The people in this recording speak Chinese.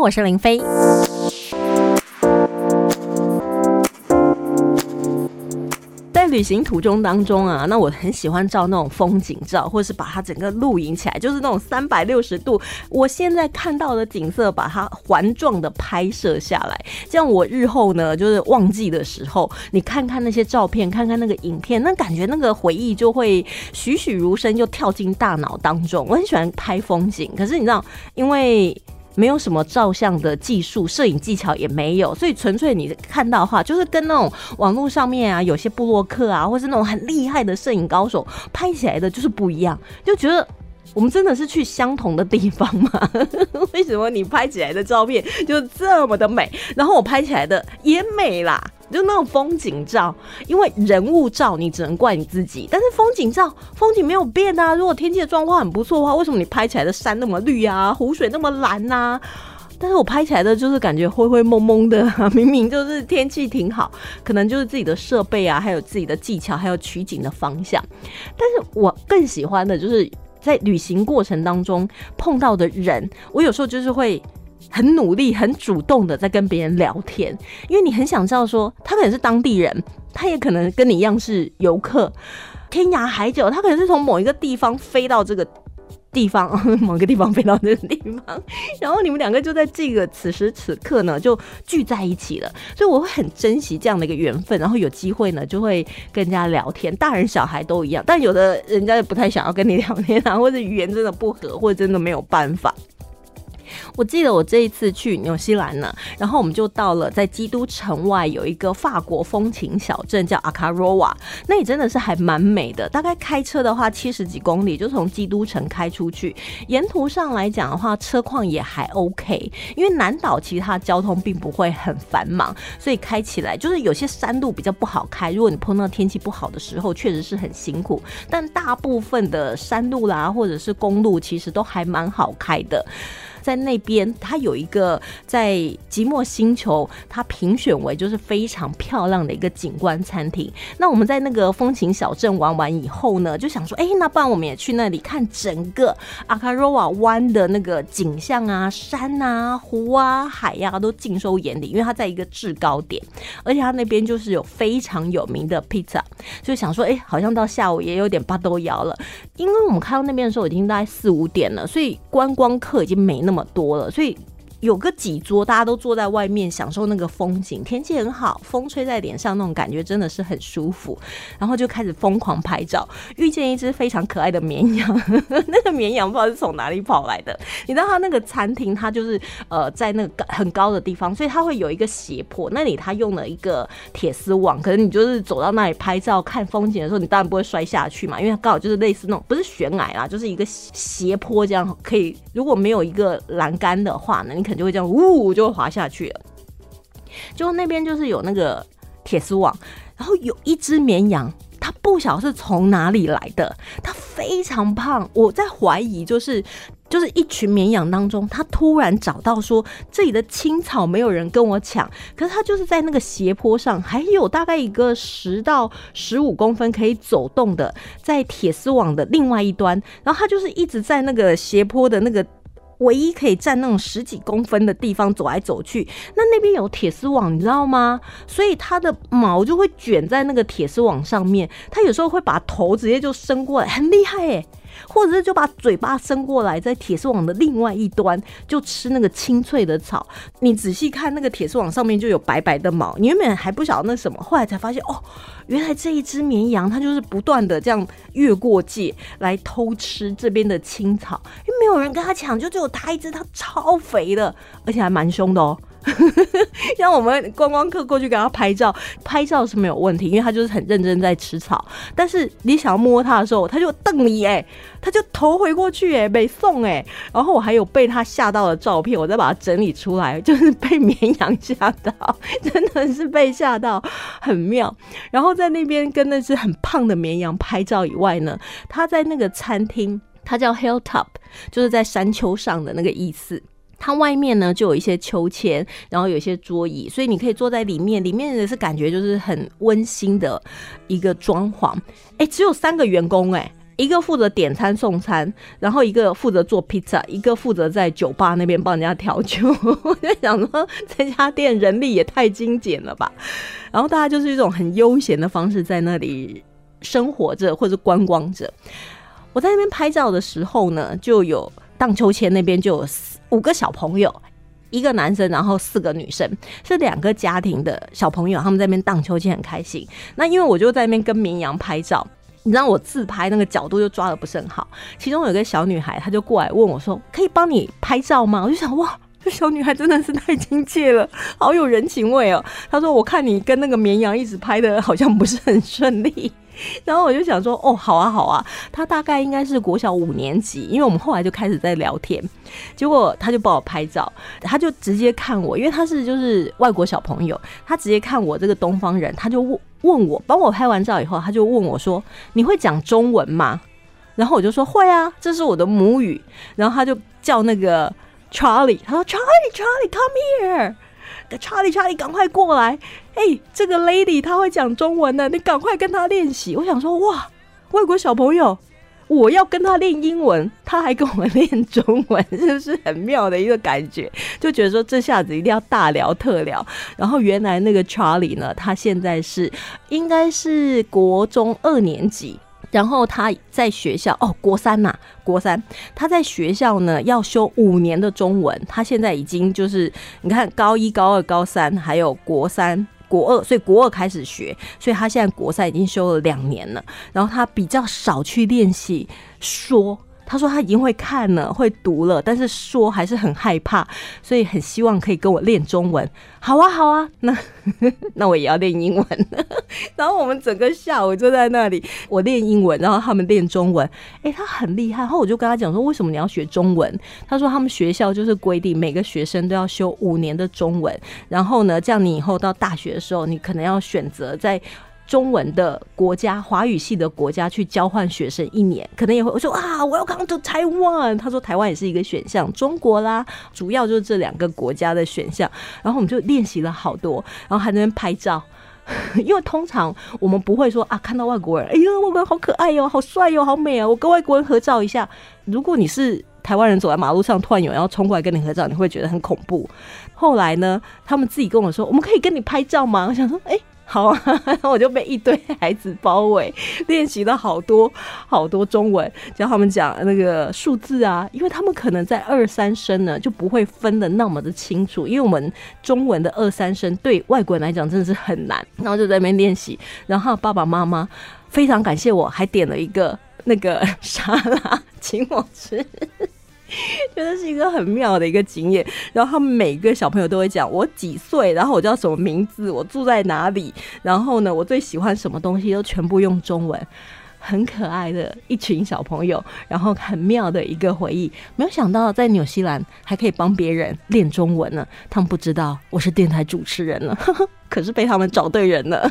我是林飞。在旅行途中当中啊，那我很喜欢照那种风景照，或是把它整个录影起来，就是那种三百六十度，我现在看到的景色，把它环状的拍摄下来。这样我日后呢，就是忘记的时候，你看看那些照片，看看那个影片，那感觉那个回忆就会栩栩如生，就跳进大脑当中。我很喜欢拍风景，可是你知道，因为。没有什么照相的技术，摄影技巧也没有，所以纯粹你看到的话，就是跟那种网络上面啊，有些布洛克啊，或是那种很厉害的摄影高手拍起来的，就是不一样，就觉得我们真的是去相同的地方吗？为什么你拍起来的照片就这么的美，然后我拍起来的也美啦？就那种风景照，因为人物照你只能怪你自己，但是风景照风景没有变啊。如果天气的状况很不错的话，为什么你拍起来的山那么绿啊，湖水那么蓝呐？但是我拍起来的就是感觉灰灰蒙蒙的，明明就是天气挺好，可能就是自己的设备啊，还有自己的技巧，还有取景的方向。但是我更喜欢的就是在旅行过程当中碰到的人，我有时候就是会。很努力、很主动的在跟别人聊天，因为你很想知道说他可能是当地人，他也可能跟你一样是游客，天涯海角，他可能是从某一个地方飞到这个地方，某个地方飞到这个地方，然后你们两个就在这个此时此刻呢就聚在一起了，所以我会很珍惜这样的一个缘分，然后有机会呢就会跟人家聊天，大人小孩都一样，但有的人家也不太想要跟你聊天啊，或者语言真的不合，或者真的没有办法。我记得我这一次去纽西兰呢，然后我们就到了在基督城外有一个法国风情小镇叫阿卡罗瓦，那里真的是还蛮美的。大概开车的话七十几公里就从基督城开出去，沿途上来讲的话车况也还 OK，因为南岛其实它交通并不会很繁忙，所以开起来就是有些山路比较不好开。如果你碰到天气不好的时候，确实是很辛苦。但大部分的山路啦或者是公路其实都还蛮好开的。在那边，它有一个在即墨星球，它评选为就是非常漂亮的一个景观餐厅。那我们在那个风情小镇玩完以后呢，就想说，哎，那不然我们也去那里看整个阿卡罗瓦湾的那个景象啊，山啊、湖啊、海呀，都尽收眼底，因为它在一个制高点，而且它那边就是有非常有名的披萨，就想说，哎，好像到下午也有点巴豆摇了，因为我们开到那边的时候已经大概四五点了，所以观光客已经没那。那么多了，所以。有个几桌，大家都坐在外面享受那个风景，天气很好，风吹在脸上那种感觉真的是很舒服。然后就开始疯狂拍照，遇见一只非常可爱的绵羊，那个绵羊不知道是从哪里跑来的。你知道它那个餐厅，它就是呃在那个很高的地方，所以它会有一个斜坡，那里它用了一个铁丝网，可能你就是走到那里拍照看风景的时候，你当然不会摔下去嘛，因为它刚好就是类似那种不是悬崖啦，就是一个斜坡这样，可以如果没有一个栏杆的话呢，你。就会这样，呜，就会滑下去了。就那边就是有那个铁丝网，然后有一只绵羊，它不晓是从哪里来的，它非常胖。我在怀疑，就是就是一群绵羊当中，它突然找到说这里的青草没有人跟我抢，可是它就是在那个斜坡上，还有大概一个十到十五公分可以走动的，在铁丝网的另外一端，然后它就是一直在那个斜坡的那个。唯一可以站那种十几公分的地方走来走去，那那边有铁丝网，你知道吗？所以它的毛就会卷在那个铁丝网上面，它有时候会把头直接就伸过来，很厉害诶。或者是就把嘴巴伸过来，在铁丝网的另外一端就吃那个清脆的草。你仔细看那个铁丝网上面就有白白的毛，你原本还不晓得那什么，后来才发现哦，原来这一只绵羊它就是不断的这样越过界来偷吃这边的青草，因为没有人跟它抢，就只有它一只，它超肥的，而且还蛮凶的哦。像我们观光客过去给他拍照，拍照是没有问题，因为他就是很认真在吃草。但是你想要摸他的时候，他就瞪你哎，他就头回过去哎，没送哎。然后我还有被他吓到的照片，我再把它整理出来，就是被绵羊吓到，真的是被吓到，很妙。然后在那边跟那只很胖的绵羊拍照以外呢，他在那个餐厅，它叫 Hilltop，就是在山丘上的那个意思。它外面呢就有一些秋千，然后有一些桌椅，所以你可以坐在里面。里面的是感觉就是很温馨的一个装潢。哎，只有三个员工哎。一个负责点餐送餐，然后一个负责做披萨，一个负责在酒吧那边帮人家调酒。我就想说，这家店人力也太精简了吧。然后大家就是一种很悠闲的方式在那里生活着或者观光着。我在那边拍照的时候呢，就有荡秋千那边就有五个小朋友，一个男生，然后四个女生，是两个家庭的小朋友，他们在那边荡秋千很开心。那因为我就在那边跟绵羊拍照，你知道我自拍那个角度就抓的不是很好。其中有个小女孩，她就过来问我说：“可以帮你拍照吗？”我就想哇。这小女孩真的是太亲切了，好有人情味哦。她说：“我看你跟那个绵羊一直拍的，好像不是很顺利。” 然后我就想说：“哦，好啊，好啊。”他大概应该是国小五年级，因为我们后来就开始在聊天。结果他就帮我拍照，他就直接看我，因为他是就是外国小朋友，他直接看我这个东方人，他就问问我，帮我拍完照以后，他就问我说：“你会讲中文吗？”然后我就说：“会啊，这是我的母语。”然后他就叫那个。Charlie，他说：“Charlie，Charlie，come 查理，查理赶快过来！哎，这个 lady 他会讲中文的，你赶快跟他练习。”我想说，哇，外国小朋友，我要跟他练英文，他还跟我练中文，是不是很妙的一个感觉？就觉得说这下子一定要大聊特聊。然后原来那个查理呢，他现在是应该是国中二年级。然后他在学校哦，国三呐，国三，他在学校呢要修五年的中文。他现在已经就是你看高一、高二、高三，还有国三、国二，所以国二开始学，所以他现在国三已经修了两年了。然后他比较少去练习说。他说他已经会看了，会读了，但是说还是很害怕，所以很希望可以跟我练中文。好啊，好啊，那 那我也要练英文。然后我们整个下午就在那里，我练英文，然后他们练中文。哎，他很厉害。然后我就跟他讲说，为什么你要学中文？他说他们学校就是规定每个学生都要修五年的中文，然后呢，这样你以后到大学的时候，你可能要选择在。中文的国家，华语系的国家去交换学生一年，可能也会我说啊，我要 come to Taiwan。他说台湾也是一个选项，中国啦，主要就是这两个国家的选项。然后我们就练习了好多，然后还在那边拍照，因为通常我们不会说啊，看到外国人，哎呦，外国人好可爱哟，好帅哟，好美啊，我跟外国人合照一下。如果你是台湾人走在马路上，突然有人要冲过来跟你合照，你会觉得很恐怖。后来呢，他们自己跟我说，我们可以跟你拍照吗？我想说，哎。好，我就被一堆孩子包围，练习了好多好多中文，教他们讲那个数字啊，因为他们可能在二三声呢就不会分的那么的清楚，因为我们中文的二三声对外国人来讲真的是很难，然后就在那边练习，然后爸爸妈妈非常感谢我，还点了一个那个 沙拉请我吃。觉得是一个很妙的一个经验，然后他们每个小朋友都会讲我几岁，然后我叫什么名字，我住在哪里，然后呢，我最喜欢什么东西，都全部用中文，很可爱的一群小朋友，然后很妙的一个回忆。没有想到在纽西兰还可以帮别人练中文呢，他们不知道我是电台主持人了，可是被他们找对人了。